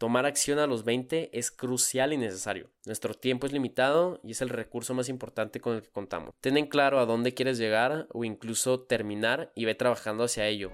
Tomar acción a los 20 es crucial y necesario. Nuestro tiempo es limitado y es el recurso más importante con el que contamos. Ten en claro a dónde quieres llegar o incluso terminar y ve trabajando hacia ello.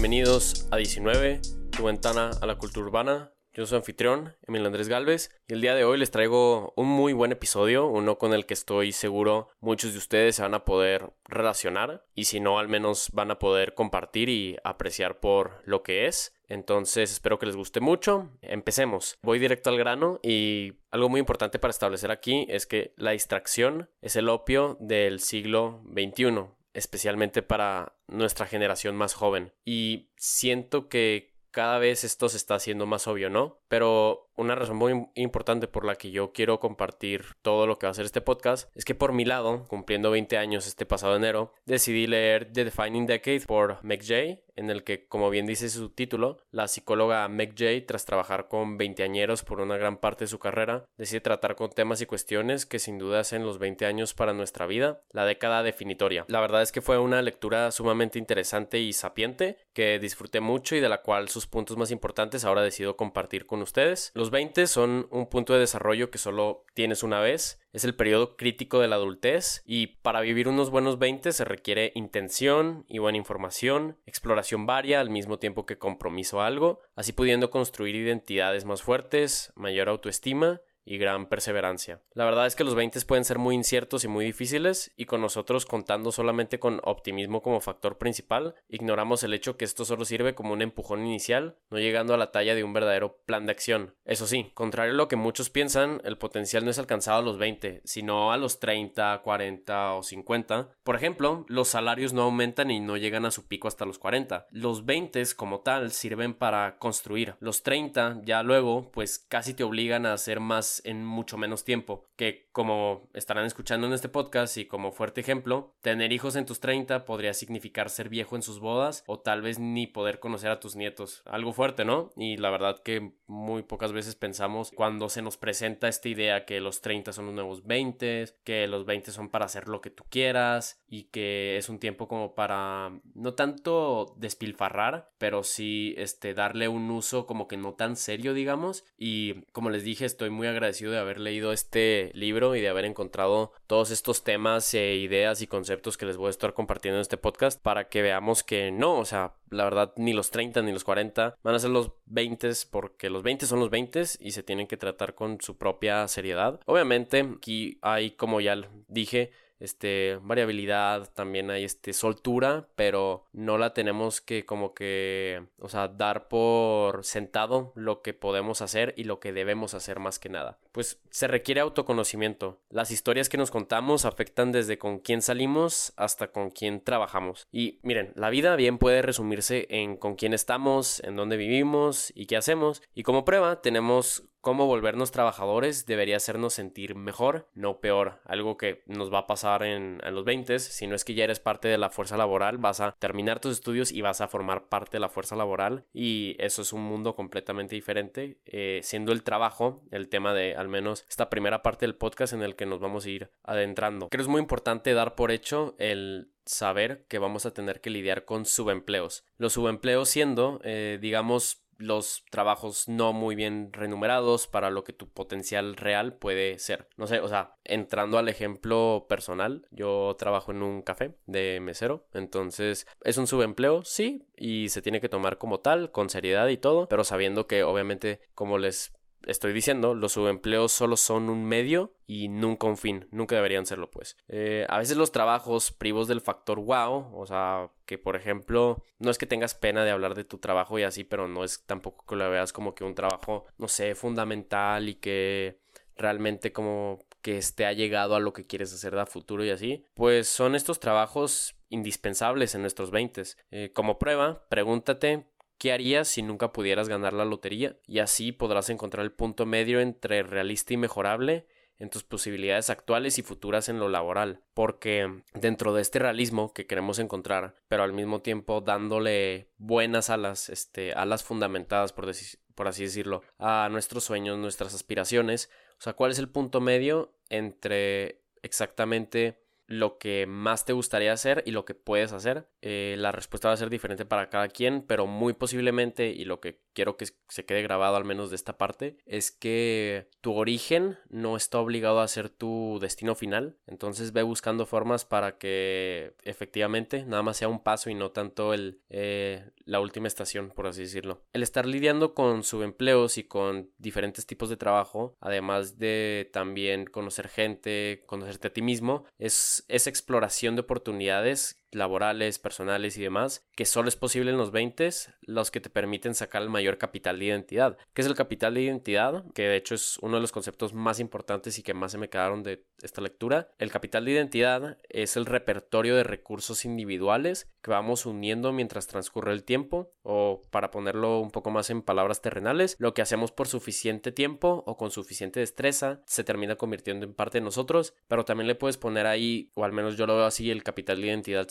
Bienvenidos a 19, tu ventana a la cultura urbana. Yo soy anfitrión, Emil Andrés Galvez, y el día de hoy les traigo un muy buen episodio, uno con el que estoy seguro muchos de ustedes se van a poder relacionar, y si no, al menos van a poder compartir y apreciar por lo que es. Entonces espero que les guste mucho. Empecemos. Voy directo al grano y algo muy importante para establecer aquí es que la distracción es el opio del siglo XXI especialmente para nuestra generación más joven. Y siento que cada vez esto se está haciendo más obvio, ¿no? Pero una razón muy importante por la que yo quiero compartir todo lo que va a ser este podcast es que por mi lado, cumpliendo 20 años este pasado enero, decidí leer The Defining Decade por Meg Jay, en el que, como bien dice su título, la psicóloga Meg Jay, tras trabajar con veinteañeros por una gran parte de su carrera, decide tratar con temas y cuestiones que sin duda hacen los 20 años para nuestra vida, la década definitoria. La verdad es que fue una lectura sumamente interesante y sapiente, que disfruté mucho y de la cual sus puntos más importantes ahora decido compartir con ustedes. Los 20 son un punto de desarrollo que solo tienes una vez. Es el periodo crítico de la adultez y para vivir unos buenos 20 se requiere intención y buena información, exploración varia al mismo tiempo que compromiso algo, así pudiendo construir identidades más fuertes, mayor autoestima y gran perseverancia. La verdad es que los 20 pueden ser muy inciertos y muy difíciles y con nosotros contando solamente con optimismo como factor principal, ignoramos el hecho que esto solo sirve como un empujón inicial, no llegando a la talla de un verdadero plan de acción. Eso sí, contrario a lo que muchos piensan, el potencial no es alcanzado a los 20, sino a los 30, 40 o 50. Por ejemplo, los salarios no aumentan y no llegan a su pico hasta los 40. Los 20 como tal sirven para construir. Los 30 ya luego pues casi te obligan a hacer más en mucho menos tiempo. Que como estarán escuchando en este podcast y como fuerte ejemplo, tener hijos en tus 30 podría significar ser viejo en sus bodas o tal vez ni poder conocer a tus nietos. Algo fuerte, ¿no? Y la verdad que muy pocas veces pensamos cuando se nos presenta esta idea que los 30 son los nuevos 20, que los 20 son para hacer lo que tú quieras y que es un tiempo como para no tanto despilfarrar, pero sí este darle un uso como que no tan serio, digamos, y como les dije, estoy muy agradecido de haber leído este libro y de haber encontrado todos estos temas e ideas y conceptos que les voy a estar compartiendo en este podcast para que veamos que no, o sea, la verdad ni los 30 ni los 40 van a ser los 20 porque los 20 son los 20 y se tienen que tratar con su propia seriedad. Obviamente aquí hay como ya dije este, variabilidad, también hay este, soltura, pero no la tenemos que como que, o sea, dar por sentado lo que podemos hacer y lo que debemos hacer más que nada. Pues se requiere autoconocimiento. Las historias que nos contamos afectan desde con quién salimos hasta con quién trabajamos. Y miren, la vida bien puede resumirse en con quién estamos, en dónde vivimos y qué hacemos. Y como prueba tenemos cómo volvernos trabajadores debería hacernos sentir mejor, no peor. Algo que nos va a pasar en, los 20, si no es que ya eres parte de la fuerza laboral, vas a terminar tus estudios y vas a formar parte de la fuerza laboral y eso es un mundo completamente diferente, eh, siendo el trabajo el tema de al menos esta primera parte del podcast en el que nos vamos a ir adentrando. Creo que es muy importante dar por hecho el saber que vamos a tener que lidiar con subempleos. Los subempleos siendo, eh, digamos, los trabajos no muy bien remunerados para lo que tu potencial real puede ser. No sé, o sea, entrando al ejemplo personal, yo trabajo en un café de mesero, entonces es un subempleo, sí, y se tiene que tomar como tal, con seriedad y todo, pero sabiendo que obviamente, como les estoy diciendo, los subempleos solo son un medio y nunca un fin, nunca deberían serlo pues. Eh, a veces los trabajos privos del factor wow, o sea, que por ejemplo, no es que tengas pena de hablar de tu trabajo y así, pero no es tampoco que lo veas como que un trabajo, no sé, fundamental y que realmente como que esté allegado a lo que quieres hacer de futuro y así, pues son estos trabajos indispensables en nuestros 20. Eh, como prueba, pregúntate ¿Qué harías si nunca pudieras ganar la lotería? Y así podrás encontrar el punto medio entre realista y mejorable en tus posibilidades actuales y futuras en lo laboral, porque dentro de este realismo que queremos encontrar, pero al mismo tiempo dándole buenas alas, este, alas fundamentadas, por, por así decirlo, a nuestros sueños, nuestras aspiraciones, o sea, ¿cuál es el punto medio entre exactamente lo que más te gustaría hacer y lo que puedes hacer. Eh, la respuesta va a ser diferente para cada quien, pero muy posiblemente, y lo que quiero que se quede grabado al menos de esta parte, es que tu origen no está obligado a ser tu destino final. Entonces ve buscando formas para que efectivamente nada más sea un paso y no tanto el, eh, la última estación, por así decirlo. El estar lidiando con subempleos y con diferentes tipos de trabajo, además de también conocer gente, conocerte a ti mismo, es esa exploración de oportunidades laborales, personales y demás, que solo es posible en los 20, los que te permiten sacar el mayor capital de identidad. ¿Qué es el capital de identidad? Que de hecho es uno de los conceptos más importantes y que más se me quedaron de esta lectura. El capital de identidad es el repertorio de recursos individuales que vamos uniendo mientras transcurre el tiempo, o para ponerlo un poco más en palabras terrenales, lo que hacemos por suficiente tiempo o con suficiente destreza se termina convirtiendo en parte de nosotros, pero también le puedes poner ahí, o al menos yo lo veo así, el capital de identidad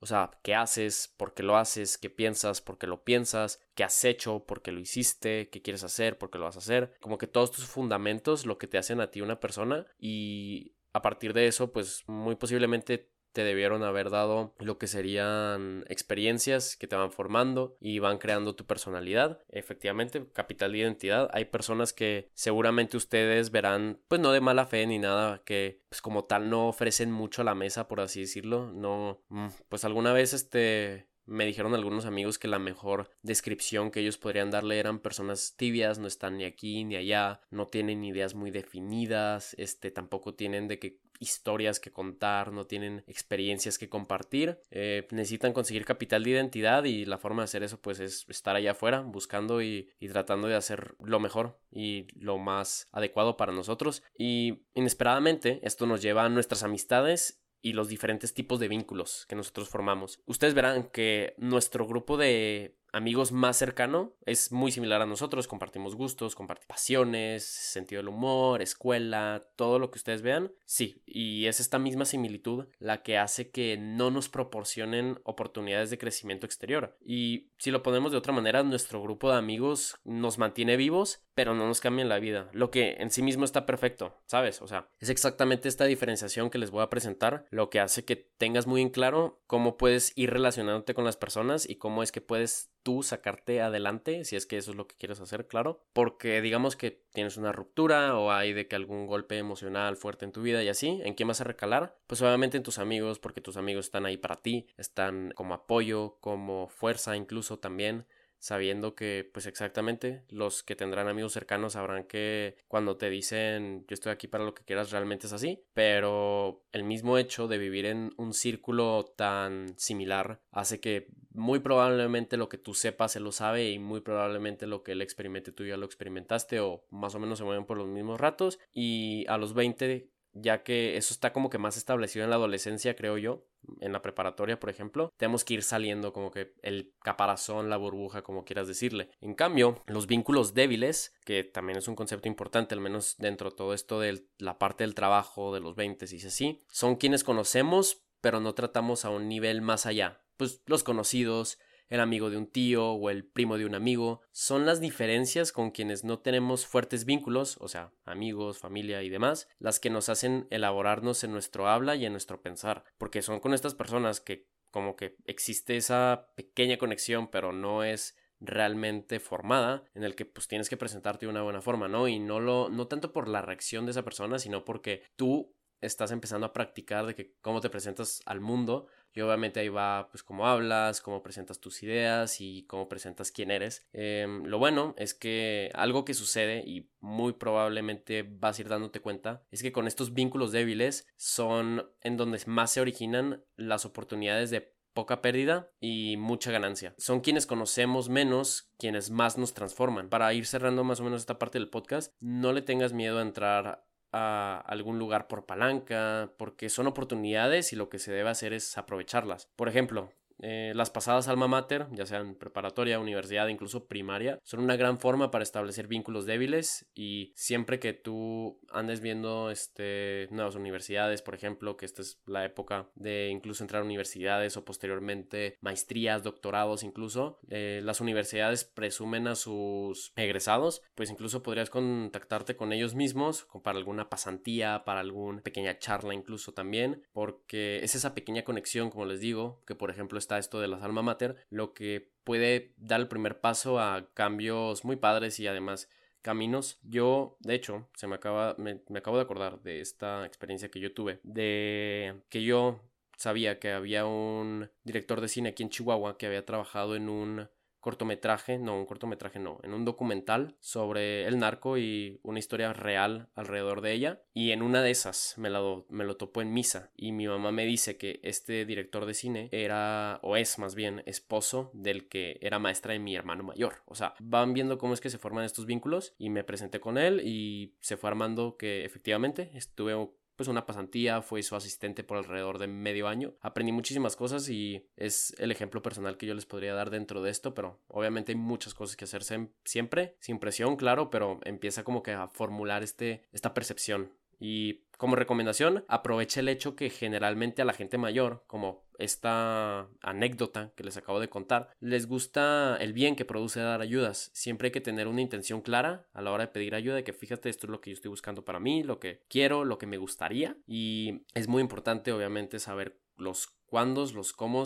o sea, qué haces, por qué lo haces, qué piensas, por qué lo piensas, qué has hecho, por qué lo hiciste, qué quieres hacer, por qué lo vas a hacer. Como que todos tus fundamentos, lo que te hacen a ti una persona y a partir de eso, pues muy posiblemente te debieron haber dado lo que serían experiencias que te van formando y van creando tu personalidad. Efectivamente, capital de identidad. Hay personas que seguramente ustedes verán, pues no de mala fe ni nada, que pues como tal no ofrecen mucho a la mesa, por así decirlo. No, mm, pues alguna vez este me dijeron algunos amigos que la mejor descripción que ellos podrían darle eran personas tibias, no están ni aquí ni allá, no tienen ideas muy definidas, este tampoco tienen de que historias que contar, no tienen experiencias que compartir, eh, necesitan conseguir capital de identidad y la forma de hacer eso pues es estar allá afuera buscando y, y tratando de hacer lo mejor y lo más adecuado para nosotros. Y inesperadamente esto nos lleva a nuestras amistades y los diferentes tipos de vínculos que nosotros formamos. Ustedes verán que nuestro grupo de amigos más cercano es muy similar a nosotros, compartimos gustos, compartimos pasiones, sentido del humor, escuela, todo lo que ustedes vean. Sí, y es esta misma similitud la que hace que no nos proporcionen oportunidades de crecimiento exterior. Y si lo ponemos de otra manera, nuestro grupo de amigos nos mantiene vivos, pero no nos cambia la vida, lo que en sí mismo está perfecto, ¿sabes? O sea, es exactamente esta diferenciación que les voy a presentar lo que hace que tengas muy en claro cómo puedes ir relacionándote con las personas y cómo es que puedes tú sacarte adelante, si es que eso es lo que quieres hacer, claro, porque digamos que tienes una ruptura o hay de que algún golpe emocional fuerte en tu vida y así, ¿en quién vas a recalar? Pues obviamente en tus amigos, porque tus amigos están ahí para ti, están como apoyo, como fuerza incluso también sabiendo que pues exactamente los que tendrán amigos cercanos sabrán que cuando te dicen yo estoy aquí para lo que quieras realmente es así, pero el mismo hecho de vivir en un círculo tan similar hace que muy probablemente lo que tú sepas se lo sabe y muy probablemente lo que él experimente tú ya lo experimentaste o más o menos se mueven por los mismos ratos y a los 20 ya que eso está como que más establecido en la adolescencia, creo yo, en la preparatoria, por ejemplo, tenemos que ir saliendo como que el caparazón, la burbuja, como quieras decirle. En cambio, los vínculos débiles, que también es un concepto importante, al menos dentro de todo esto de la parte del trabajo, de los 20 y así, son quienes conocemos, pero no tratamos a un nivel más allá. Pues los conocidos, el amigo de un tío o el primo de un amigo, son las diferencias con quienes no tenemos fuertes vínculos, o sea, amigos, familia y demás, las que nos hacen elaborarnos en nuestro habla y en nuestro pensar, porque son con estas personas que como que existe esa pequeña conexión, pero no es realmente formada en el que pues tienes que presentarte de una buena forma, ¿no? Y no lo no tanto por la reacción de esa persona, sino porque tú estás empezando a practicar de que cómo te presentas al mundo y obviamente ahí va pues cómo hablas, cómo presentas tus ideas y cómo presentas quién eres. Em, lo bueno es que algo que sucede y muy probablemente vas a ir dándote cuenta es que con estos vínculos débiles son en donde más se originan las oportunidades de poca pérdida y mucha ganancia. Son quienes conocemos menos, quienes más nos transforman. Para ir cerrando más o menos esta parte del podcast, no le tengas miedo a entrar a algún lugar por palanca, porque son oportunidades y lo que se debe hacer es aprovecharlas. Por ejemplo, eh, las pasadas alma mater, ya sean preparatoria, universidad, incluso primaria, son una gran forma para establecer vínculos débiles y siempre que tú andes viendo este, nuevas universidades, por ejemplo, que esta es la época de incluso entrar a universidades o posteriormente maestrías, doctorados incluso, eh, las universidades presumen a sus egresados, pues incluso podrías contactarte con ellos mismos para alguna pasantía, para alguna pequeña charla incluso también, porque es esa pequeña conexión, como les digo, que por ejemplo está esto de las alma mater, lo que puede dar el primer paso a cambios muy padres y además caminos. Yo, de hecho, se me acaba, me, me acabo de acordar de esta experiencia que yo tuve, de que yo sabía que había un director de cine aquí en Chihuahua que había trabajado en un cortometraje, no, un cortometraje no, en un documental sobre el narco y una historia real alrededor de ella. Y en una de esas me, la me lo topó en misa y mi mamá me dice que este director de cine era, o es más bien, esposo del que era maestra de mi hermano mayor. O sea, van viendo cómo es que se forman estos vínculos y me presenté con él y se fue armando que efectivamente estuve pues una pasantía, fue su asistente por alrededor de medio año. Aprendí muchísimas cosas y es el ejemplo personal que yo les podría dar dentro de esto, pero obviamente hay muchas cosas que hacerse siempre, sin presión, claro, pero empieza como que a formular este, esta percepción y como recomendación, aproveche el hecho que generalmente a la gente mayor, como esta anécdota que les acabo de contar, les gusta el bien que produce dar ayudas. Siempre hay que tener una intención clara a la hora de pedir ayuda, de que fíjate, esto es lo que yo estoy buscando para mí, lo que quiero, lo que me gustaría. Y es muy importante, obviamente, saber los cuándos, los cómo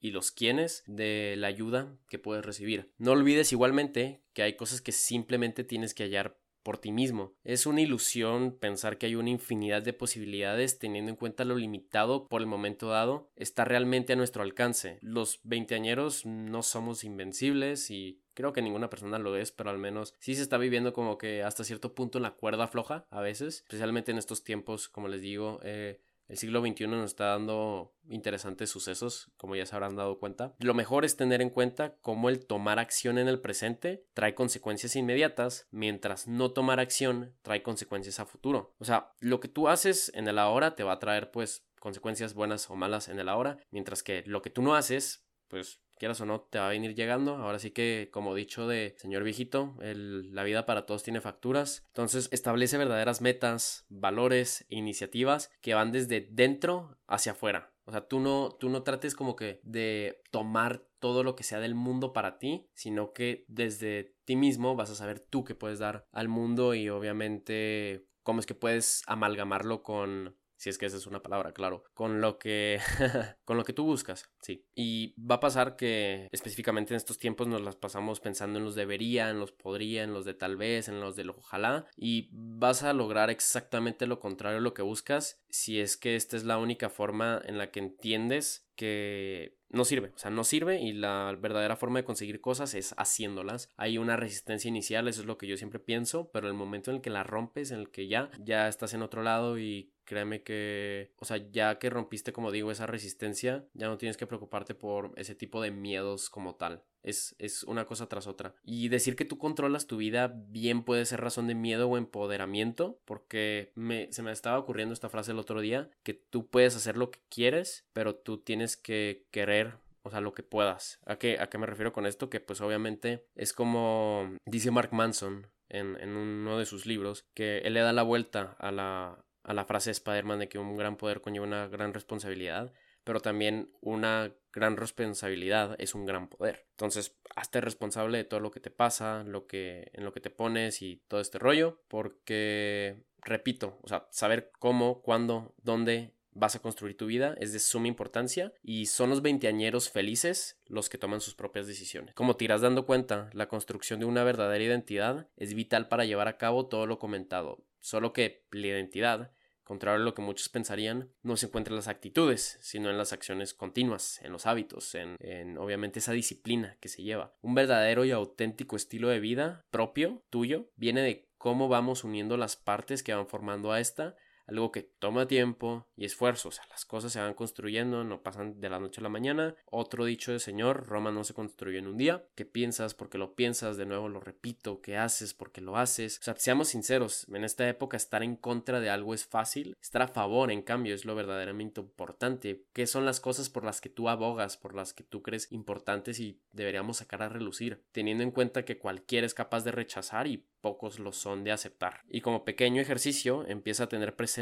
y los quiénes de la ayuda que puedes recibir. No olvides igualmente que hay cosas que simplemente tienes que hallar por ti mismo. Es una ilusión pensar que hay una infinidad de posibilidades teniendo en cuenta lo limitado por el momento dado está realmente a nuestro alcance. Los veinteañeros no somos invencibles y creo que ninguna persona lo es, pero al menos sí se está viviendo como que hasta cierto punto en la cuerda floja a veces, especialmente en estos tiempos, como les digo, eh, el siglo XXI nos está dando interesantes sucesos, como ya se habrán dado cuenta. Lo mejor es tener en cuenta cómo el tomar acción en el presente trae consecuencias inmediatas, mientras no tomar acción trae consecuencias a futuro. O sea, lo que tú haces en el ahora te va a traer pues consecuencias buenas o malas en el ahora, mientras que lo que tú no haces, pues quieras o no, te va a venir llegando. Ahora sí que, como dicho de señor viejito, la vida para todos tiene facturas. Entonces, establece verdaderas metas, valores e iniciativas que van desde dentro hacia afuera. O sea, tú no, tú no trates como que de tomar todo lo que sea del mundo para ti, sino que desde ti mismo vas a saber tú qué puedes dar al mundo y obviamente cómo es que puedes amalgamarlo con si es que esa es una palabra, claro, con lo que con lo que tú buscas, sí. Y va a pasar que específicamente en estos tiempos nos las pasamos pensando en los debería, en los podría, en los de tal vez, en los de lo ojalá y vas a lograr exactamente lo contrario a lo que buscas si es que esta es la única forma en la que entiendes que no sirve, o sea, no sirve y la verdadera forma de conseguir cosas es haciéndolas. Hay una resistencia inicial, eso es lo que yo siempre pienso, pero el momento en el que la rompes, en el que ya, ya estás en otro lado y créeme que, o sea, ya que rompiste, como digo, esa resistencia, ya no tienes que preocuparte por ese tipo de miedos como tal. Es, es, una cosa tras otra. Y decir que tú controlas tu vida bien puede ser razón de miedo o empoderamiento, porque me, se me estaba ocurriendo esta frase el otro día, que tú puedes hacer lo que quieres, pero tú tienes que querer o sea, lo que puedas. ¿A qué, ¿A qué me refiero con esto? Que pues obviamente es como dice Mark Manson en, en uno de sus libros, que él le da la vuelta a la, a la frase de Spider-Man de que un gran poder conlleva una gran responsabilidad, pero también una gran responsabilidad es un gran poder. Entonces, hazte responsable de todo lo que te pasa, lo que, en lo que te pones y todo este rollo, porque, repito, o sea, saber cómo, cuándo, dónde vas a construir tu vida es de suma importancia y son los veinteañeros felices los que toman sus propias decisiones. Como te irás dando cuenta, la construcción de una verdadera identidad es vital para llevar a cabo todo lo comentado, solo que la identidad contrario a lo que muchos pensarían, no se encuentra en las actitudes, sino en las acciones continuas, en los hábitos, en, en, obviamente esa disciplina que se lleva. Un verdadero y auténtico estilo de vida propio, tuyo, viene de cómo vamos uniendo las partes que van formando a esta algo que toma tiempo y esfuerzo, o sea, las cosas se van construyendo, no pasan de la noche a la mañana. Otro dicho de Señor, Roma no se construyó en un día, que piensas porque lo piensas, de nuevo lo repito, que haces porque lo haces. O sea, seamos sinceros, en esta época estar en contra de algo es fácil, estar a favor, en cambio, es lo verdaderamente importante. ¿Qué son las cosas por las que tú abogas, por las que tú crees importantes y deberíamos sacar a relucir, teniendo en cuenta que cualquiera es capaz de rechazar y pocos lo son de aceptar. Y como pequeño ejercicio, empieza a tener presente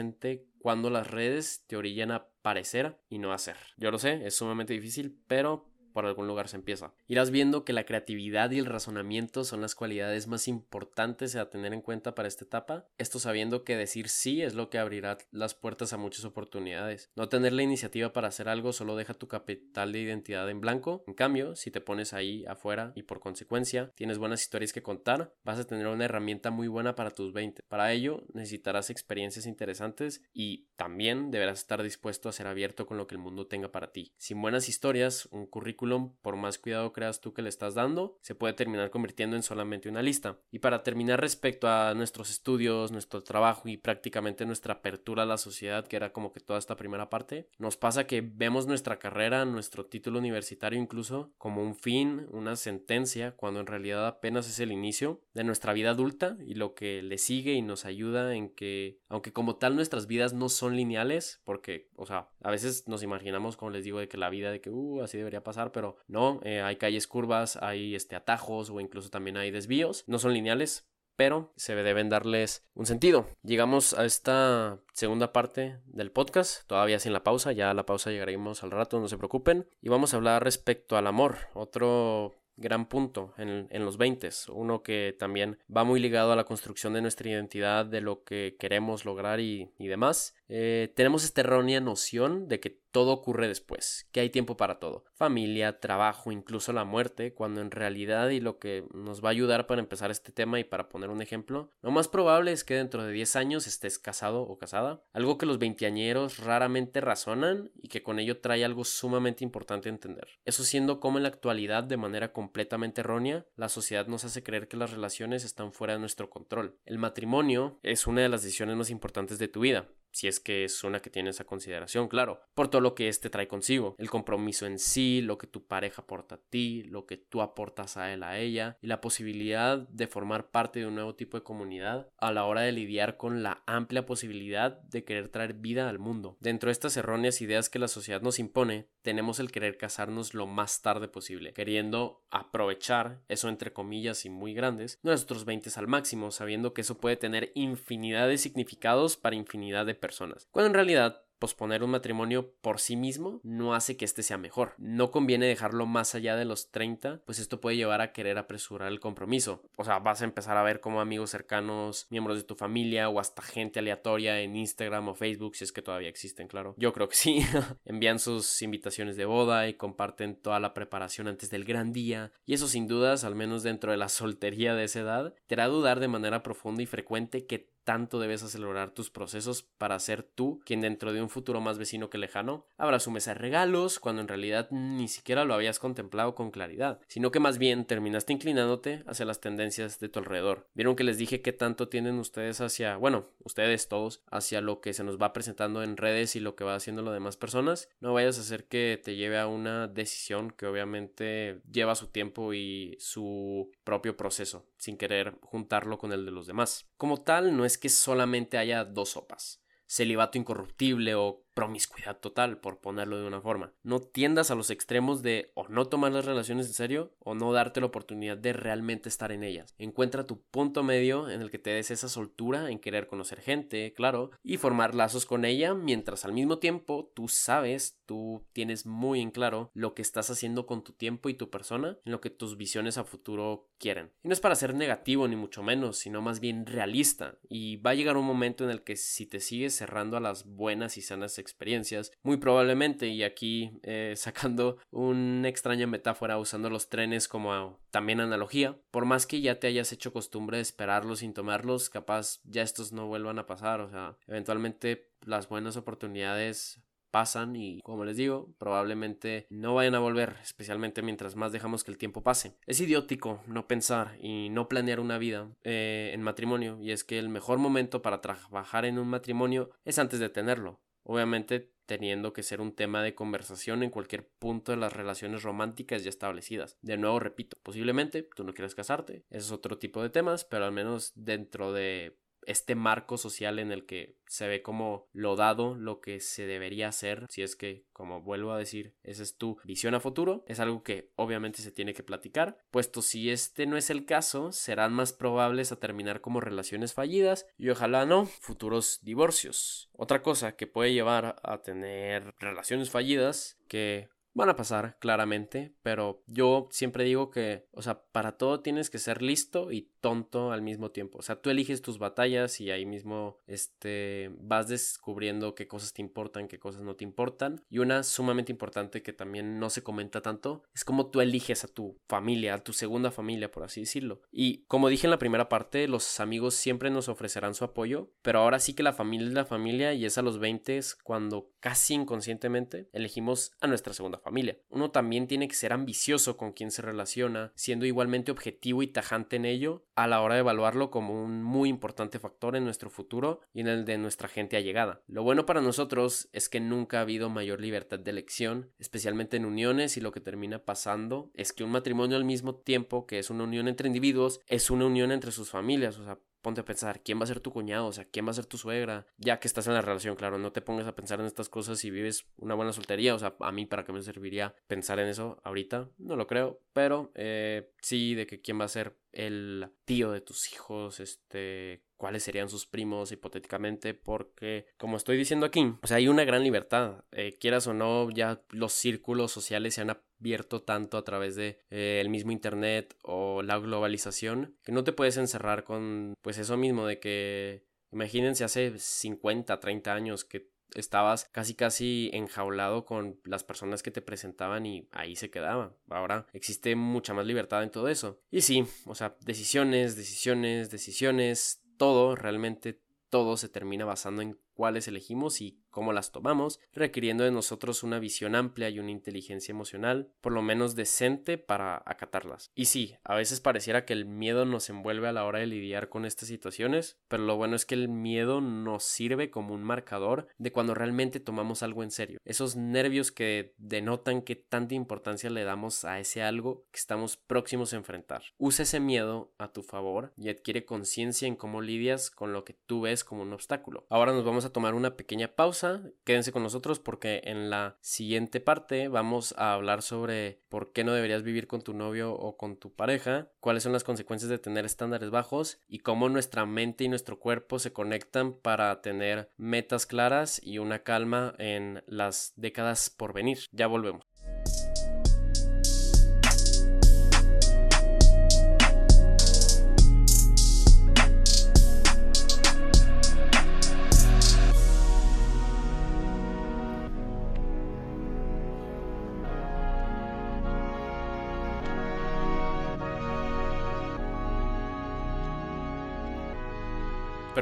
cuando las redes te orillan a parecer y no hacer. Yo lo sé, es sumamente difícil, pero por algún lugar se empieza. Irás viendo que la creatividad y el razonamiento son las cualidades más importantes a tener en cuenta para esta etapa, esto sabiendo que decir sí es lo que abrirá las puertas a muchas oportunidades. No tener la iniciativa para hacer algo solo deja tu capital de identidad en blanco, en cambio, si te pones ahí afuera y por consecuencia tienes buenas historias que contar, vas a tener una herramienta muy buena para tus 20. Para ello necesitarás experiencias interesantes y también deberás estar dispuesto a ser abierto con lo que el mundo tenga para ti. Sin buenas historias, un currículum por más cuidado creas tú que le estás dando, se puede terminar convirtiendo en solamente una lista. Y para terminar respecto a nuestros estudios, nuestro trabajo y prácticamente nuestra apertura a la sociedad, que era como que toda esta primera parte, nos pasa que vemos nuestra carrera, nuestro título universitario incluso, como un fin, una sentencia, cuando en realidad apenas es el inicio de nuestra vida adulta y lo que le sigue y nos ayuda en que, aunque como tal nuestras vidas no son lineales, porque, o sea, a veces nos imaginamos, como les digo, de que la vida, de que, uh, así debería pasar, pero no, eh, hay calles curvas, hay este, atajos o incluso también hay desvíos, no son lineales, pero se deben darles un sentido. Llegamos a esta segunda parte del podcast, todavía sin la pausa, ya a la pausa llegaremos al rato, no se preocupen, y vamos a hablar respecto al amor, otro gran punto en, en los 20, uno que también va muy ligado a la construcción de nuestra identidad, de lo que queremos lograr y, y demás. Eh, tenemos esta errónea noción de que todo ocurre después, que hay tiempo para todo, familia, trabajo, incluso la muerte, cuando en realidad y lo que nos va a ayudar para empezar este tema y para poner un ejemplo, lo más probable es que dentro de 10 años estés casado o casada, algo que los veinteañeros raramente razonan y que con ello trae algo sumamente importante a entender. Eso siendo como en la actualidad de manera completamente errónea, la sociedad nos hace creer que las relaciones están fuera de nuestro control. El matrimonio es una de las decisiones más importantes de tu vida, si es que es una que tiene esa consideración, claro, por todo lo que éste trae consigo, el compromiso en sí, lo que tu pareja aporta a ti, lo que tú aportas a él, a ella, y la posibilidad de formar parte de un nuevo tipo de comunidad a la hora de lidiar con la amplia posibilidad de querer traer vida al mundo. Dentro de estas erróneas ideas que la sociedad nos impone, tenemos el querer casarnos lo más tarde posible, queriendo aprovechar eso entre comillas y muy grandes, nuestros 20 al máximo, sabiendo que eso puede tener infinidad de significados para infinidad de personas, cuando en realidad posponer un matrimonio por sí mismo no hace que este sea mejor. No conviene dejarlo más allá de los 30, pues esto puede llevar a querer apresurar el compromiso. O sea, vas a empezar a ver como amigos cercanos, miembros de tu familia o hasta gente aleatoria en Instagram o Facebook, si es que todavía existen, claro. Yo creo que sí. Envían sus invitaciones de boda y comparten toda la preparación antes del gran día. Y eso sin dudas, al menos dentro de la soltería de esa edad, te hará dudar de manera profunda y frecuente que tanto debes acelerar tus procesos para ser tú quien dentro de un futuro más vecino que lejano abra su mesa regalos cuando en realidad ni siquiera lo habías contemplado con claridad, sino que más bien terminaste inclinándote hacia las tendencias de tu alrededor. Vieron que les dije qué tanto tienen ustedes hacia, bueno, ustedes todos, hacia lo que se nos va presentando en redes y lo que va haciendo las demás personas. No vayas a hacer que te lleve a una decisión que obviamente lleva su tiempo y su propio proceso, sin querer juntarlo con el de los demás. Como tal, no es que solamente haya dos sopas, celibato incorruptible o promiscuidad total, por ponerlo de una forma. No tiendas a los extremos de o no tomar las relaciones en serio o no darte la oportunidad de realmente estar en ellas. Encuentra tu punto medio en el que te des esa soltura en querer conocer gente, claro, y formar lazos con ella, mientras al mismo tiempo tú sabes, tú tienes muy en claro lo que estás haciendo con tu tiempo y tu persona, en lo que tus visiones a futuro quieren. Y no es para ser negativo ni mucho menos, sino más bien realista. Y va a llegar un momento en el que si te sigues cerrando a las buenas y sanas experiencias, muy probablemente, y aquí eh, sacando una extraña metáfora usando los trenes como también analogía, por más que ya te hayas hecho costumbre de esperarlos sin tomarlos, capaz ya estos no vuelvan a pasar, o sea, eventualmente las buenas oportunidades pasan y como les digo, probablemente no vayan a volver, especialmente mientras más dejamos que el tiempo pase. Es idiótico no pensar y no planear una vida eh, en matrimonio y es que el mejor momento para trabajar en un matrimonio es antes de tenerlo. Obviamente teniendo que ser un tema de conversación en cualquier punto de las relaciones románticas ya establecidas. De nuevo, repito, posiblemente tú no quieres casarte, ese es otro tipo de temas, pero al menos dentro de este marco social en el que se ve como lo dado, lo que se debería hacer, si es que, como vuelvo a decir, esa es tu visión a futuro, es algo que obviamente se tiene que platicar, puesto si este no es el caso, serán más probables a terminar como relaciones fallidas y ojalá no, futuros divorcios. Otra cosa que puede llevar a tener relaciones fallidas, que Van a pasar, claramente, pero yo siempre digo que, o sea, para todo tienes que ser listo y tonto al mismo tiempo. O sea, tú eliges tus batallas y ahí mismo, este, vas descubriendo qué cosas te importan, qué cosas no te importan. Y una sumamente importante que también no se comenta tanto es cómo tú eliges a tu familia, a tu segunda familia, por así decirlo. Y como dije en la primera parte, los amigos siempre nos ofrecerán su apoyo, pero ahora sí que la familia es la familia y es a los 20 cuando casi inconscientemente elegimos a nuestra segunda familia familia. Uno también tiene que ser ambicioso con quien se relaciona, siendo igualmente objetivo y tajante en ello a la hora de evaluarlo como un muy importante factor en nuestro futuro y en el de nuestra gente allegada. Lo bueno para nosotros es que nunca ha habido mayor libertad de elección, especialmente en uniones y lo que termina pasando es que un matrimonio al mismo tiempo que es una unión entre individuos es una unión entre sus familias, o sea, ponte a pensar, ¿quién va a ser tu cuñado? O sea, ¿quién va a ser tu suegra? Ya que estás en la relación, claro, no te pongas a pensar en estas cosas si vives una buena soltería. O sea, a mí, ¿para qué me serviría pensar en eso ahorita? No lo creo, pero eh, sí, de que quién va a ser el tío de tus hijos, este, cuáles serían sus primos hipotéticamente, porque como estoy diciendo aquí, o sea, hay una gran libertad, eh, quieras o no, ya los círculos sociales se han abierto tanto a través de eh, el mismo internet o la globalización que no te puedes encerrar con pues eso mismo de que imagínense hace 50, 30 años que estabas casi casi enjaulado con las personas que te presentaban y ahí se quedaba. Ahora existe mucha más libertad en todo eso. Y sí, o sea, decisiones, decisiones, decisiones, todo, realmente todo se termina basando en cuáles elegimos y cómo las tomamos, requiriendo de nosotros una visión amplia y una inteligencia emocional, por lo menos decente para acatarlas. Y sí, a veces pareciera que el miedo nos envuelve a la hora de lidiar con estas situaciones, pero lo bueno es que el miedo nos sirve como un marcador de cuando realmente tomamos algo en serio. Esos nervios que denotan que tanta importancia le damos a ese algo que estamos próximos a enfrentar. Usa ese miedo a tu favor y adquiere conciencia en cómo lidias con lo que tú ves como un obstáculo. Ahora nos vamos a tomar una pequeña pausa. Quédense con nosotros porque en la siguiente parte vamos a hablar sobre por qué no deberías vivir con tu novio o con tu pareja, cuáles son las consecuencias de tener estándares bajos y cómo nuestra mente y nuestro cuerpo se conectan para tener metas claras y una calma en las décadas por venir. Ya volvemos.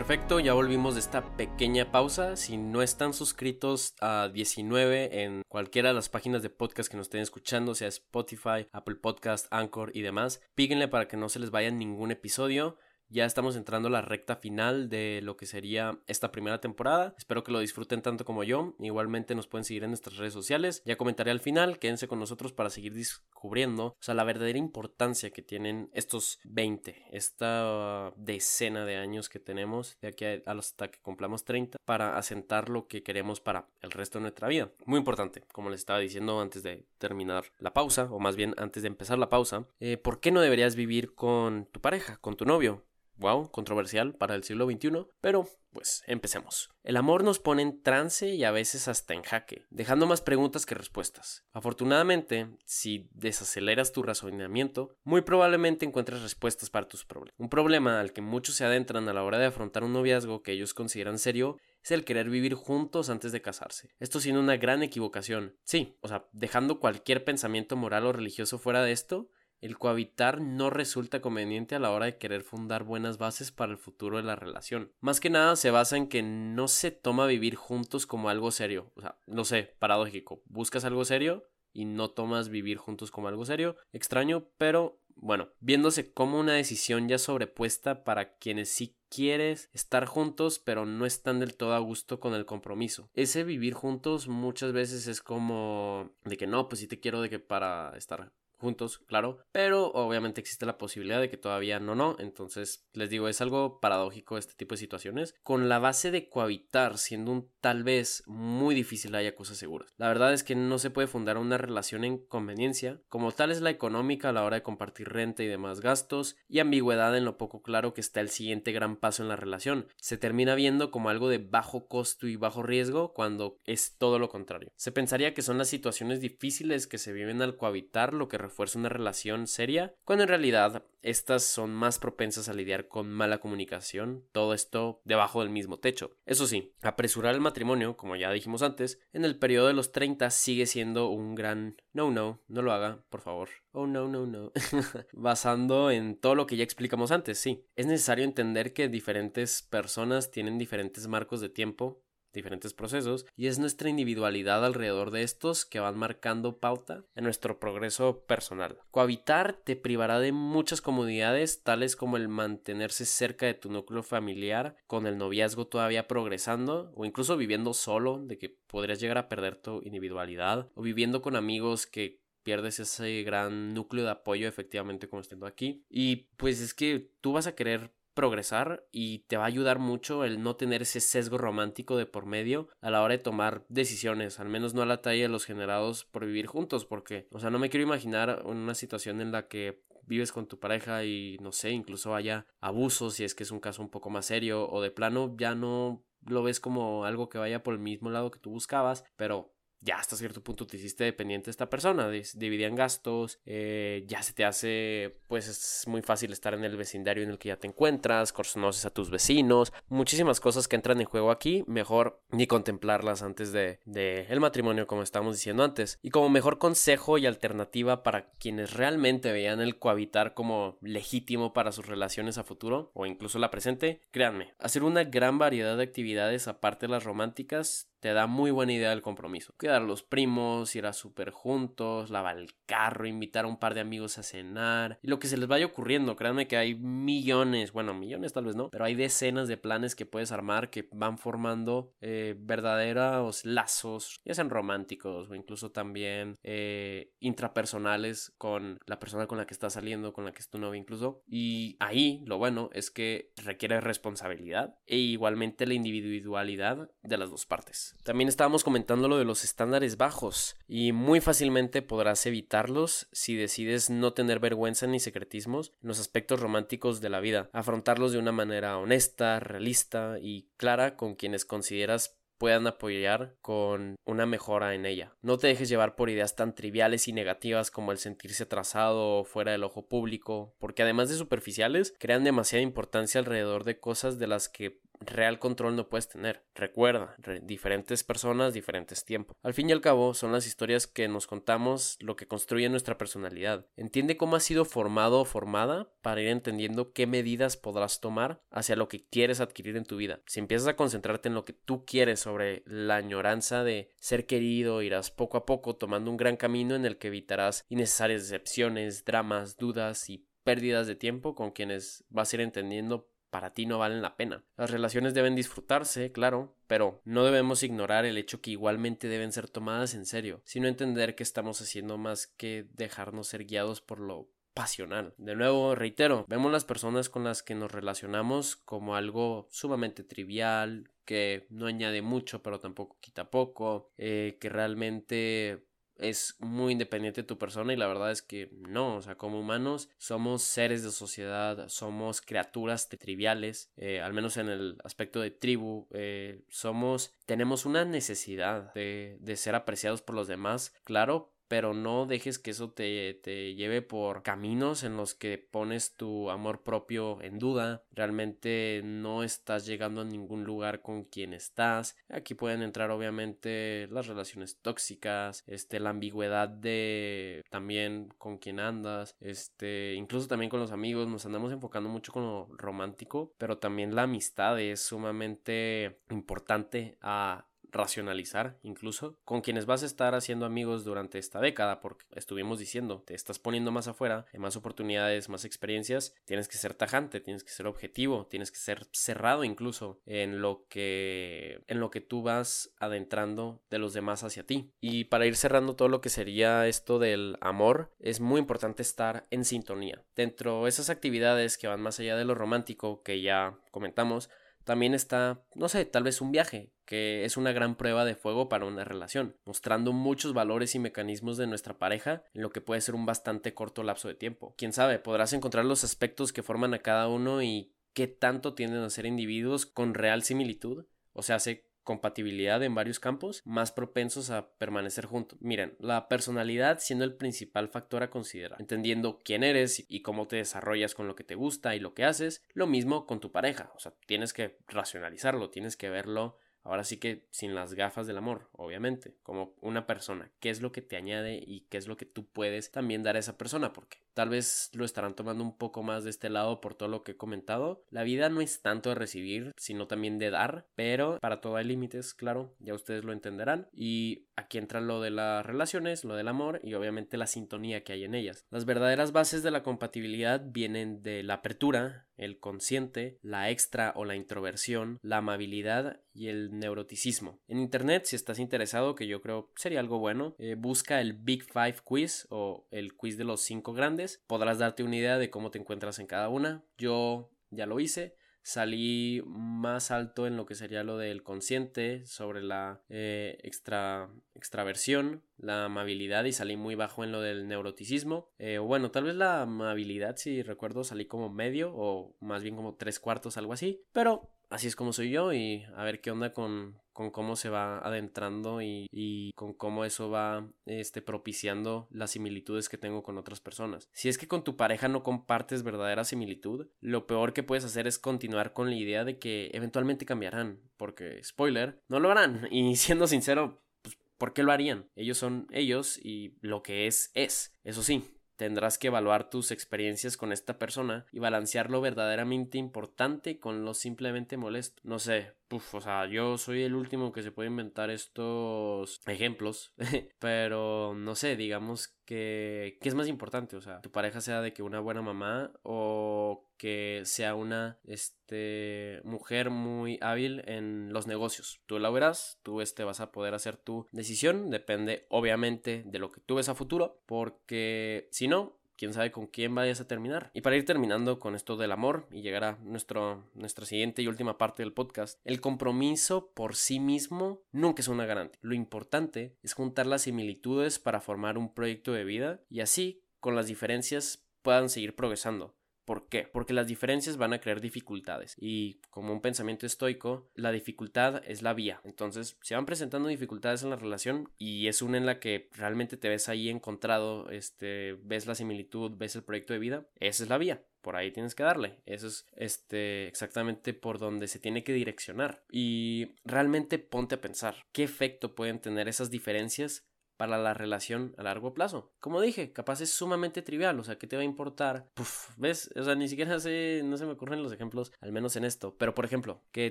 Perfecto, ya volvimos de esta pequeña pausa. Si no están suscritos a 19 en cualquiera de las páginas de podcast que nos estén escuchando, sea Spotify, Apple Podcast, Anchor y demás, píguenle para que no se les vaya ningún episodio. Ya estamos entrando a la recta final de lo que sería esta primera temporada. Espero que lo disfruten tanto como yo. Igualmente nos pueden seguir en nuestras redes sociales. Ya comentaré al final. Quédense con nosotros para seguir descubriendo, o sea, la verdadera importancia que tienen estos 20, esta decena de años que tenemos de aquí hasta que cumplamos 30 para asentar lo que queremos para el resto de nuestra vida. Muy importante, como les estaba diciendo antes de terminar la pausa, o más bien antes de empezar la pausa, eh, ¿por qué no deberías vivir con tu pareja, con tu novio? Wow, controversial para el siglo XXI, pero pues empecemos. El amor nos pone en trance y a veces hasta en jaque, dejando más preguntas que respuestas. Afortunadamente, si desaceleras tu razonamiento, muy probablemente encuentres respuestas para tus problemas. Un problema al que muchos se adentran a la hora de afrontar un noviazgo que ellos consideran serio es el querer vivir juntos antes de casarse. Esto siendo una gran equivocación. Sí, o sea, dejando cualquier pensamiento moral o religioso fuera de esto, el cohabitar no resulta conveniente a la hora de querer fundar buenas bases para el futuro de la relación. Más que nada se basa en que no se toma vivir juntos como algo serio. O sea, no sé, paradójico. Buscas algo serio y no tomas vivir juntos como algo serio. Extraño, pero bueno, viéndose como una decisión ya sobrepuesta para quienes sí quieres estar juntos pero no están del todo a gusto con el compromiso. Ese vivir juntos muchas veces es como de que no, pues sí te quiero de que para estar juntos, claro, pero obviamente existe la posibilidad de que todavía no, no, entonces les digo, es algo paradójico este tipo de situaciones, con la base de cohabitar siendo un tal vez muy difícil haya cosas seguras. La verdad es que no se puede fundar una relación en conveniencia, como tal es la económica a la hora de compartir renta y demás gastos, y ambigüedad en lo poco claro que está el siguiente gran paso en la relación. Se termina viendo como algo de bajo costo y bajo riesgo cuando es todo lo contrario. Se pensaría que son las situaciones difíciles que se viven al cohabitar lo que refuerza una relación seria, cuando en realidad estas son más propensas a lidiar con mala comunicación, todo esto debajo del mismo techo. Eso sí, apresurar el matrimonio, como ya dijimos antes, en el periodo de los 30 sigue siendo un gran no, no, no lo haga, por favor. Oh, no, no, no. Basando en todo lo que ya explicamos antes, sí. Es necesario entender que diferentes personas tienen diferentes marcos de tiempo diferentes procesos y es nuestra individualidad alrededor de estos que van marcando pauta en nuestro progreso personal. Cohabitar te privará de muchas comodidades tales como el mantenerse cerca de tu núcleo familiar con el noviazgo todavía progresando o incluso viviendo solo de que podrías llegar a perder tu individualidad o viviendo con amigos que pierdes ese gran núcleo de apoyo efectivamente como estando aquí y pues es que tú vas a querer progresar y te va a ayudar mucho el no tener ese sesgo romántico de por medio a la hora de tomar decisiones, al menos no a la talla de los generados por vivir juntos, porque, o sea, no me quiero imaginar una situación en la que vives con tu pareja y no sé, incluso haya abusos si es que es un caso un poco más serio o de plano ya no lo ves como algo que vaya por el mismo lado que tú buscabas, pero ya hasta cierto punto te hiciste dependiente de esta persona, dividían gastos, eh, ya se te hace, pues es muy fácil estar en el vecindario en el que ya te encuentras, conoces a tus vecinos, muchísimas cosas que entran en juego aquí, mejor ni contemplarlas antes de, de el matrimonio como estábamos diciendo antes. Y como mejor consejo y alternativa para quienes realmente veían el cohabitar como legítimo para sus relaciones a futuro o incluso la presente, créanme, hacer una gran variedad de actividades aparte de las románticas te da muy buena idea del compromiso. Quedar los primos, ir a super juntos, lavar el carro, invitar a un par de amigos a cenar y lo que se les vaya ocurriendo. Créanme que hay millones, bueno, millones tal vez no, pero hay decenas de planes que puedes armar que van formando eh, verdaderos lazos, ya sean románticos o incluso también eh, intrapersonales con la persona con la que estás saliendo, con la que es tu novia incluso. Y ahí lo bueno es que requiere responsabilidad e igualmente la individualidad de las dos partes. También estábamos comentando lo de los estándares bajos y muy fácilmente podrás evitarlos si decides no tener vergüenza ni secretismos en los aspectos románticos de la vida, afrontarlos de una manera honesta, realista y clara con quienes consideras puedan apoyar con una mejora en ella. No te dejes llevar por ideas tan triviales y negativas como el sentirse atrasado o fuera del ojo público, porque además de superficiales, crean demasiada importancia alrededor de cosas de las que real control no puedes tener. Recuerda, diferentes personas, diferentes tiempos. Al fin y al cabo, son las historias que nos contamos lo que construye nuestra personalidad. Entiende cómo has sido formado o formada para ir entendiendo qué medidas podrás tomar hacia lo que quieres adquirir en tu vida. Si empiezas a concentrarte en lo que tú quieres sobre la añoranza de ser querido, irás poco a poco tomando un gran camino en el que evitarás innecesarias decepciones, dramas, dudas y pérdidas de tiempo con quienes vas a ir entendiendo para ti no valen la pena. Las relaciones deben disfrutarse, claro, pero no debemos ignorar el hecho que igualmente deben ser tomadas en serio, sino entender que estamos haciendo más que dejarnos ser guiados por lo pasional. De nuevo, reitero, vemos las personas con las que nos relacionamos como algo sumamente trivial, que no añade mucho pero tampoco quita poco, eh, que realmente es muy independiente tu persona y la verdad es que no, o sea, como humanos somos seres de sociedad, somos criaturas triviales, eh, al menos en el aspecto de tribu, eh, somos, tenemos una necesidad de, de ser apreciados por los demás, claro, pero no dejes que eso te, te, lleve por caminos en los que pones tu amor propio en duda, realmente no estás llegando a ningún lugar con quien estás. Aquí pueden entrar obviamente las relaciones tóxicas, este, la ambigüedad de también con quien andas, este, incluso también con los amigos, nos andamos enfocando mucho con lo romántico, pero también la amistad es sumamente importante a racionalizar incluso con quienes vas a estar haciendo amigos durante esta década porque estuvimos diciendo te estás poniendo más afuera hay más oportunidades más experiencias tienes que ser tajante tienes que ser objetivo tienes que ser cerrado incluso en lo que en lo que tú vas adentrando de los demás hacia ti. Y para ir cerrando todo lo que sería esto del amor es muy importante estar en sintonía. Dentro de esas actividades que van más allá de lo romántico que ya comentamos también está, no sé, tal vez un viaje, que es una gran prueba de fuego para una relación, mostrando muchos valores y mecanismos de nuestra pareja en lo que puede ser un bastante corto lapso de tiempo. Quién sabe, podrás encontrar los aspectos que forman a cada uno y qué tanto tienden a ser individuos con real similitud, o sea, hace compatibilidad en varios campos, más propensos a permanecer juntos. Miren, la personalidad siendo el principal factor a considerar, entendiendo quién eres y cómo te desarrollas con lo que te gusta y lo que haces, lo mismo con tu pareja, o sea, tienes que racionalizarlo, tienes que verlo Ahora sí que sin las gafas del amor, obviamente, como una persona, qué es lo que te añade y qué es lo que tú puedes también dar a esa persona, porque tal vez lo estarán tomando un poco más de este lado por todo lo que he comentado. La vida no es tanto de recibir, sino también de dar, pero para todo hay límites, claro, ya ustedes lo entenderán. Y aquí entra lo de las relaciones, lo del amor y obviamente la sintonía que hay en ellas. Las verdaderas bases de la compatibilidad vienen de la apertura, el consciente, la extra o la introversión, la amabilidad y el neuroticismo. En internet, si estás interesado, que yo creo sería algo bueno, eh, busca el Big Five Quiz o el quiz de los cinco grandes. Podrás darte una idea de cómo te encuentras en cada una. Yo ya lo hice salí más alto en lo que sería lo del consciente, sobre la eh, extra, extraversión, la amabilidad y salí muy bajo en lo del neuroticismo. Eh, bueno, tal vez la amabilidad, si recuerdo, salí como medio o más bien como tres cuartos, algo así. Pero así es como soy yo y a ver qué onda con, con cómo se va adentrando y, y, con cómo eso va este, propiciando las similitudes que tengo con otras personas. Si es que con tu pareja no compartes verdadera similitud, lo peor que puedes hacer es continuar con la idea de que eventualmente cambiarán, porque, spoiler, no lo harán. Y siendo sincero, pues, ¿por qué lo harían? Ellos son ellos y lo que es es. Eso sí, Tendrás que evaluar tus experiencias con esta persona y balancear lo verdaderamente importante con lo simplemente molesto. No sé, Puf, o sea, yo soy el último que se puede inventar estos ejemplos, pero no sé, digamos que ¿qué es más importante? O sea, tu pareja sea de que una buena mamá o que sea una este mujer muy hábil en los negocios. Tú la verás, tú este vas a poder hacer tu decisión, depende obviamente de lo que tú ves a futuro, porque si no quién sabe con quién vayas a terminar. Y para ir terminando con esto del amor y llegar a nuestro, nuestra siguiente y última parte del podcast, el compromiso por sí mismo nunca es una garantía. Lo importante es juntar las similitudes para formar un proyecto de vida y así, con las diferencias, puedan seguir progresando. ¿Por qué? Porque las diferencias van a crear dificultades y como un pensamiento estoico, la dificultad es la vía. Entonces, se van presentando dificultades en la relación y es una en la que realmente te ves ahí encontrado, este, ves la similitud, ves el proyecto de vida, esa es la vía por ahí tienes que darle. Eso es este, exactamente por donde se tiene que direccionar. Y realmente ponte a pensar qué efecto pueden tener esas diferencias para la relación a largo plazo. Como dije, capaz es sumamente trivial, o sea, ¿qué te va a importar? Puf, ¿ves? O sea, ni siquiera sé, no se me ocurren los ejemplos, al menos en esto. Pero, por ejemplo, que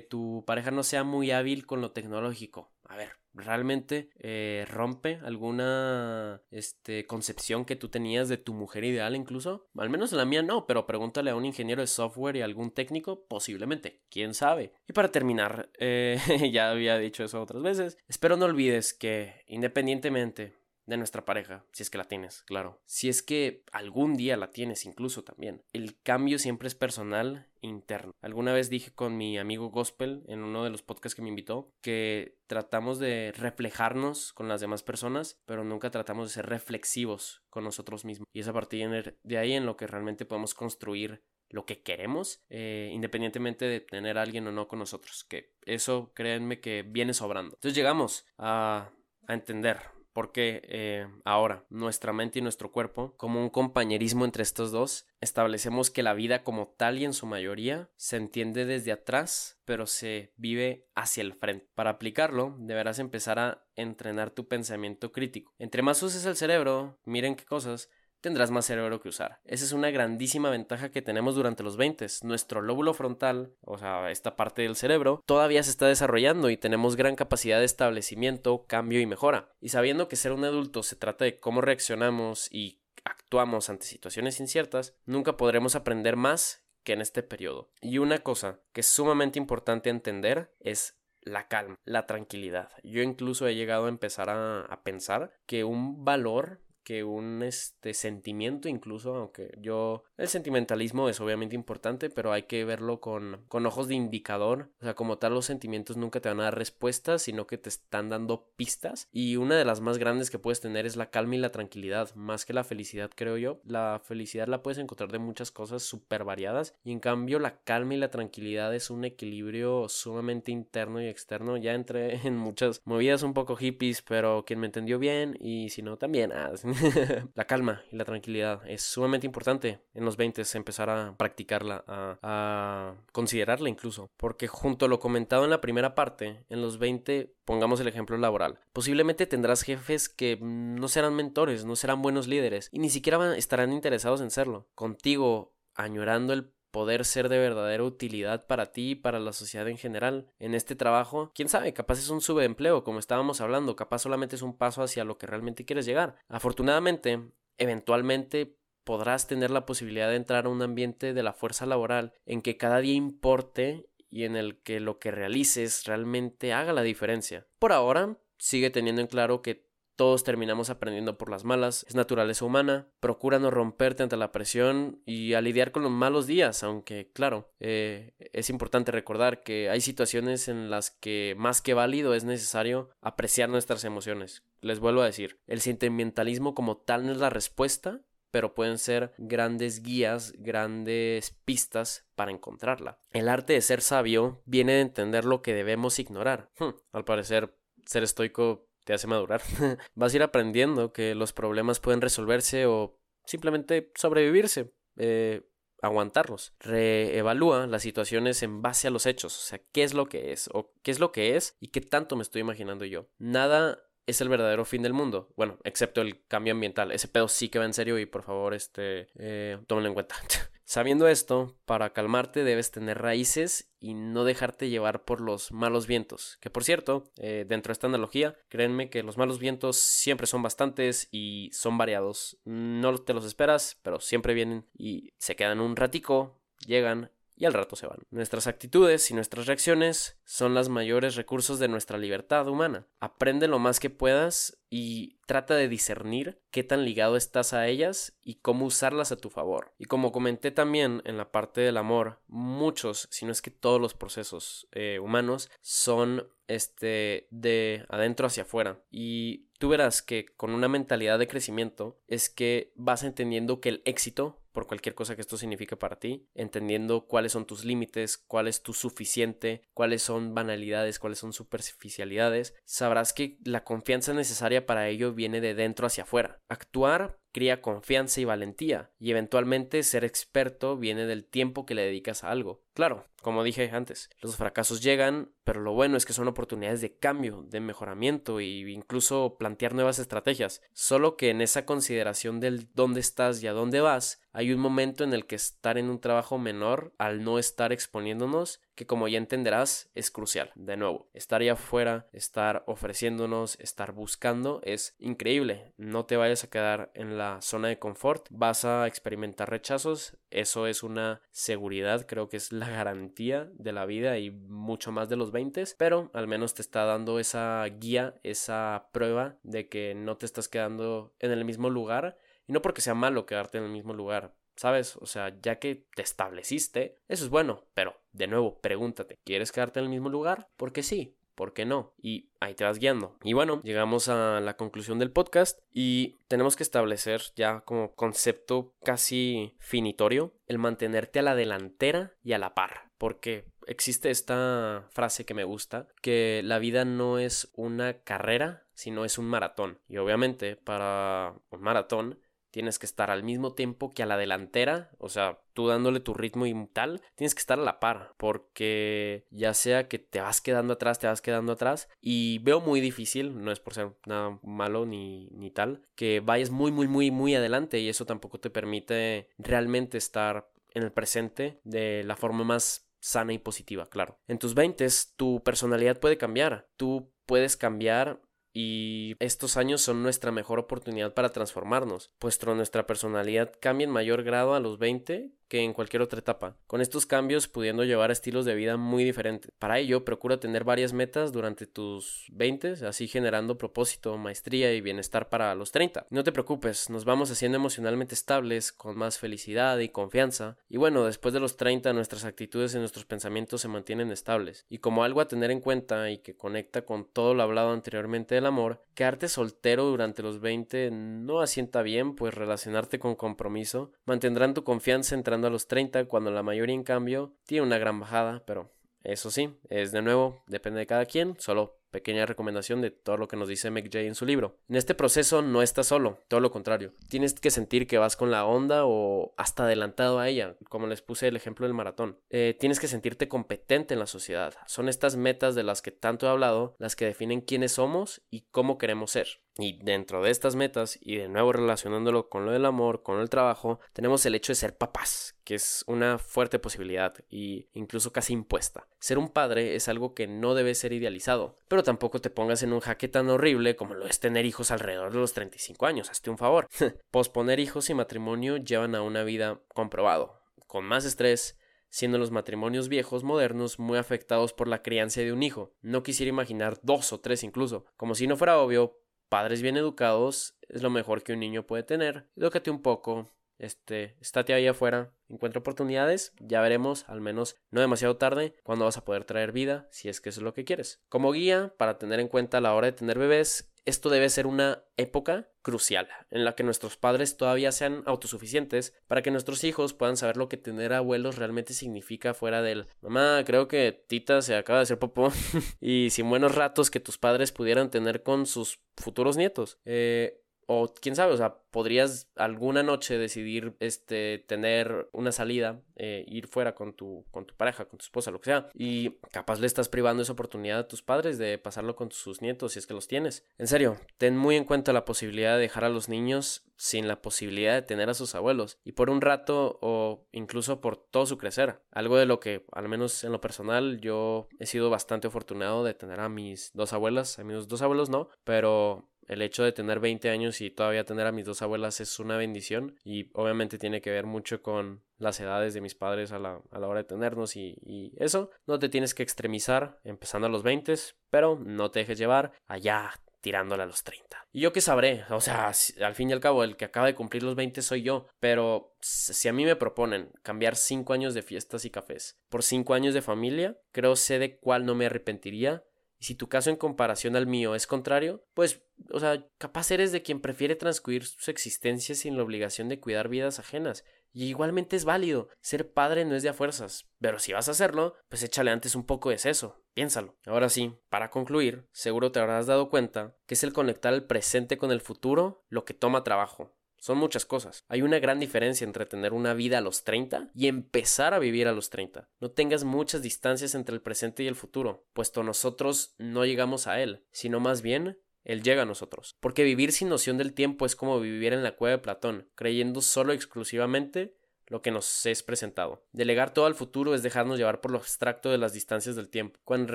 tu pareja no sea muy hábil con lo tecnológico. A ver, realmente eh, rompe alguna este, concepción que tú tenías de tu mujer ideal incluso. Al menos la mía no, pero pregúntale a un ingeniero de software y algún técnico, posiblemente, quién sabe. Y para terminar, eh, ya había dicho eso otras veces, espero no olvides que independientemente de nuestra pareja, si es que la tienes, claro. Si es que algún día la tienes incluso también. El cambio siempre es personal interno. Alguna vez dije con mi amigo Gospel en uno de los podcasts que me invitó que tratamos de reflejarnos con las demás personas, pero nunca tratamos de ser reflexivos con nosotros mismos. Y es a partir de ahí en lo que realmente podemos construir lo que queremos, eh, independientemente de tener alguien o no con nosotros, que eso créanme que viene sobrando. Entonces llegamos a, a entender porque eh, ahora nuestra mente y nuestro cuerpo, como un compañerismo entre estos dos, establecemos que la vida como tal y en su mayoría se entiende desde atrás, pero se vive hacia el frente. Para aplicarlo, deberás empezar a entrenar tu pensamiento crítico. Entre más uses el cerebro, miren qué cosas, tendrás más cerebro que usar. Esa es una grandísima ventaja que tenemos durante los 20. Nuestro lóbulo frontal, o sea, esta parte del cerebro, todavía se está desarrollando y tenemos gran capacidad de establecimiento, cambio y mejora. Y sabiendo que ser un adulto se trata de cómo reaccionamos y actuamos ante situaciones inciertas, nunca podremos aprender más que en este periodo. Y una cosa que es sumamente importante entender es la calma, la tranquilidad. Yo incluso he llegado a empezar a, a pensar que un valor que un este sentimiento incluso, aunque yo el sentimentalismo es obviamente importante, pero hay que verlo con, con ojos de indicador, o sea, como tal los sentimientos nunca te van a dar respuestas, sino que te están dando pistas. Y una de las más grandes que puedes tener es la calma y la tranquilidad, más que la felicidad creo yo, la felicidad la puedes encontrar de muchas cosas súper variadas y en cambio la calma y la tranquilidad es un equilibrio sumamente interno y externo, ya entré en muchas movidas un poco hippies, pero quien me entendió bien y si no también, ah, la calma y la tranquilidad es sumamente importante en los 20 empezar a practicarla, a, considerarla incluso, porque junto a lo comentado en la primera parte, en los 20 pongamos el ejemplo laboral. Posiblemente tendrás jefes que no serán mentores, no serán buenos líderes y ni siquiera estarán interesados en serlo. Contigo añorando el poder ser de verdadera utilidad para ti y para la sociedad en general. En este trabajo, quién sabe, capaz es un subempleo, como estábamos hablando, capaz solamente es un paso hacia lo que realmente quieres llegar. Afortunadamente, eventualmente podrás tener la posibilidad de entrar a un ambiente de la fuerza laboral en que cada día importe y en el que lo que realices realmente haga la diferencia. Por ahora, sigue teniendo en claro que todos terminamos aprendiendo por las malas, es naturaleza humana, procura no romperte ante la presión y a lidiar con los malos días, aunque claro, eh, es importante recordar que hay situaciones en las que más que válido es necesario apreciar nuestras emociones. Les vuelvo a decir, el sentimentalismo como tal no es la respuesta, pero pueden ser grandes guías, grandes pistas para encontrarla. El arte de ser sabio viene de entender lo que debemos ignorar. Hmm, al parecer, ser estoico te hace madurar. Vas a ir aprendiendo que los problemas pueden resolverse o simplemente sobrevivirse, eh, aguantarlos. Reevalúa las situaciones en base a los hechos, o sea, qué es lo que es, o qué es lo que es y qué tanto me estoy imaginando yo. Nada es el verdadero fin del mundo. Bueno, excepto el cambio ambiental. Ese pedo sí que va en serio y por favor, este, eh, tómenlo en cuenta. Sabiendo esto, para calmarte debes tener raíces y no dejarte llevar por los malos vientos. Que por cierto, eh, dentro de esta analogía, créanme que los malos vientos siempre son bastantes y son variados. No te los esperas, pero siempre vienen y se quedan un ratico, llegan y al rato se van. Nuestras actitudes y nuestras reacciones son los mayores recursos de nuestra libertad humana. Aprende lo más que puedas y trata de discernir qué tan ligado estás a ellas y cómo usarlas a tu favor. Y como comenté también en la parte del amor, muchos, si no es que todos los procesos eh, humanos son este de adentro hacia afuera y tú verás que con una mentalidad de crecimiento es que vas entendiendo que el éxito por cualquier cosa que esto signifique para ti, entendiendo cuáles son tus límites, cuál es tu suficiente, cuáles son banalidades, cuáles son superficialidades, sabrás que la confianza necesaria para ello viene de dentro hacia afuera. Actuar cría confianza y valentía, y eventualmente ser experto viene del tiempo que le dedicas a algo. Claro, como dije antes, los fracasos llegan, pero lo bueno es que son oportunidades de cambio, de mejoramiento e incluso plantear nuevas estrategias. Solo que en esa consideración del dónde estás y a dónde vas, hay un momento en el que estar en un trabajo menor al no estar exponiéndonos que como ya entenderás es crucial. De nuevo, estar ahí afuera, estar ofreciéndonos, estar buscando es increíble. No te vayas a quedar en la zona de confort, vas a experimentar rechazos, eso es una seguridad, creo que es la garantía de la vida y mucho más de los 20, pero al menos te está dando esa guía, esa prueba de que no te estás quedando en el mismo lugar y no porque sea malo quedarte en el mismo lugar, ¿Sabes? O sea, ya que te estableciste, eso es bueno, pero de nuevo, pregúntate, ¿quieres quedarte en el mismo lugar? Porque sí, ¿por qué no? Y ahí te vas guiando. Y bueno, llegamos a la conclusión del podcast y tenemos que establecer ya como concepto casi finitorio el mantenerte a la delantera y a la par. Porque existe esta frase que me gusta, que la vida no es una carrera, sino es un maratón. Y obviamente para un maratón tienes que estar al mismo tiempo que a la delantera, o sea, tú dándole tu ritmo y tal, tienes que estar a la par, porque ya sea que te vas quedando atrás, te vas quedando atrás, y veo muy difícil, no es por ser nada malo ni, ni tal, que vayas muy, muy, muy, muy adelante y eso tampoco te permite realmente estar en el presente de la forma más sana y positiva, claro. En tus 20 tu personalidad puede cambiar, tú puedes cambiar y estos años son nuestra mejor oportunidad para transformarnos, puesto nuestra personalidad cambia en mayor grado a los 20 que en cualquier otra etapa, con estos cambios pudiendo llevar estilos de vida muy diferentes. Para ello, procura tener varias metas durante tus 20, así generando propósito, maestría y bienestar para los 30. No te preocupes, nos vamos haciendo emocionalmente estables, con más felicidad y confianza. Y bueno, después de los 30 nuestras actitudes y nuestros pensamientos se mantienen estables. Y como algo a tener en cuenta y que conecta con todo lo hablado anteriormente del amor, quedarte soltero durante los 20 no asienta bien, pues relacionarte con compromiso mantendrán tu confianza a los 30 cuando la mayoría en cambio tiene una gran bajada, pero eso sí, es de nuevo, depende de cada quien, solo pequeña recomendación de todo lo que nos dice McJay en su libro. En este proceso no estás solo, todo lo contrario. Tienes que sentir que vas con la onda o hasta adelantado a ella, como les puse el ejemplo del maratón. Eh, tienes que sentirte competente en la sociedad. Son estas metas de las que tanto he hablado las que definen quiénes somos y cómo queremos ser. Y dentro de estas metas, y de nuevo relacionándolo con lo del amor, con el trabajo, tenemos el hecho de ser papás, que es una fuerte posibilidad y incluso casi impuesta. Ser un padre es algo que no debe ser idealizado, pero tampoco te pongas en un jaque tan horrible como lo es tener hijos alrededor de los 35 años, hazte un favor. Posponer hijos y matrimonio llevan a una vida comprobado, con más estrés, siendo los matrimonios viejos modernos muy afectados por la crianza de un hijo. No quisiera imaginar dos o tres incluso. Como si no fuera obvio, padres bien educados es lo mejor que un niño puede tener. Edúcate un poco, este, estate ahí afuera, encuentra oportunidades, ya veremos, al menos no demasiado tarde, cuándo vas a poder traer vida, si es que eso es lo que quieres. Como guía, para tener en cuenta a la hora de tener bebés, esto debe ser una época crucial en la que nuestros padres todavía sean autosuficientes para que nuestros hijos puedan saber lo que tener abuelos realmente significa fuera del mamá, creo que Tita se acaba de hacer popó y sin buenos ratos que tus padres pudieran tener con sus futuros nietos. Eh, o quién sabe, o sea, podrías alguna noche decidir este tener una salida, eh, ir fuera con tu, con tu pareja, con tu esposa, lo que sea, y capaz le estás privando esa oportunidad a tus padres de pasarlo con sus nietos si es que los tienes. En serio, ten muy en cuenta la posibilidad de dejar a los niños sin la posibilidad de tener a sus abuelos y por un rato o incluso por todo su crecer. Algo de lo que, al menos en lo personal, yo he sido bastante afortunado de tener a mis dos abuelas, a mis dos abuelos no, pero el hecho de tener 20 años y todavía tener a mis dos abuelas es una bendición y obviamente tiene que ver mucho con las edades de mis padres a la, hora de tenernos y, eso. No te tienes que extremizar empezando a los 20, pero no te dejes llevar allá tirándole a los 30. Y yo qué sabré, o sea, al fin y al cabo el que acaba de cumplir los 20 soy yo, pero si a mí me proponen cambiar 5 años de fiestas y cafés por 5 años de familia, creo sé de cuál no me arrepentiría y si tu caso en comparación al mío es contrario, pues, o sea, capaz eres de quien prefiere transcurrir su existencia sin la obligación de cuidar vidas ajenas. Y igualmente es válido, ser padre no es de a fuerzas, pero si vas a hacerlo, pues échale antes un poco de seso, piénsalo. Ahora sí, para concluir, seguro te habrás dado cuenta que es el conectar el presente con el futuro lo que toma trabajo. Son muchas cosas. Hay una gran diferencia entre tener una vida a los 30 y empezar a vivir a los 30. No tengas muchas distancias entre el presente y el futuro, puesto nosotros no llegamos a él, sino más bien él llega a nosotros. Porque vivir sin noción del tiempo es como vivir en la cueva de Platón, creyendo solo exclusivamente lo que nos es presentado. Delegar todo al futuro es dejarnos llevar por lo abstracto de las distancias del tiempo, cuando en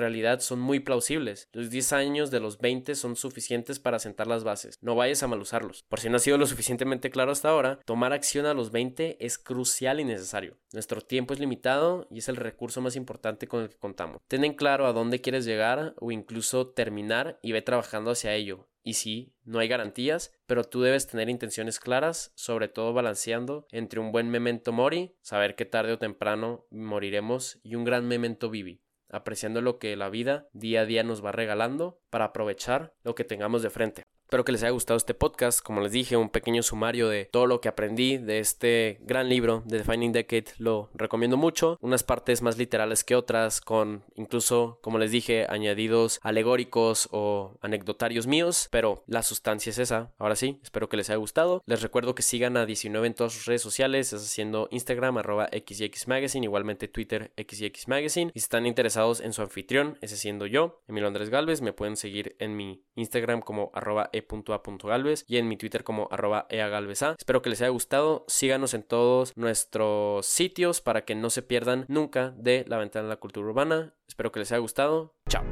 realidad son muy plausibles. Los 10 años de los 20 son suficientes para sentar las bases. No vayas a mal usarlos. Por si no ha sido lo suficientemente claro hasta ahora, tomar acción a los 20 es crucial y necesario. Nuestro tiempo es limitado y es el recurso más importante con el que contamos. Ten en claro a dónde quieres llegar o incluso terminar y ve trabajando hacia ello. Y sí, no hay garantías, pero tú debes tener intenciones claras, sobre todo balanceando entre un buen memento mori, saber que tarde o temprano moriremos, y un gran memento vivi, apreciando lo que la vida día a día nos va regalando para aprovechar lo que tengamos de frente. Espero que les haya gustado este podcast. Como les dije, un pequeño sumario de todo lo que aprendí de este gran libro de Defining Decade. Lo recomiendo mucho. Unas partes más literales que otras, con incluso, como les dije, añadidos alegóricos o anecdotarios míos. Pero la sustancia es esa. Ahora sí, espero que les haya gustado. Les recuerdo que sigan a 19 en todas sus redes sociales, es haciendo Instagram, arroba XYX Magazine, igualmente Twitter, XYX Magazine. Y si están interesados en su anfitrión, ese siendo yo, Emilio Andrés Galvez, me pueden seguir en mi Instagram como arroba e.a.galvez y en mi Twitter como arroba eagalveza. Espero que les haya gustado. Síganos en todos nuestros sitios para que no se pierdan nunca de la ventana de la cultura urbana. Espero que les haya gustado. Chao.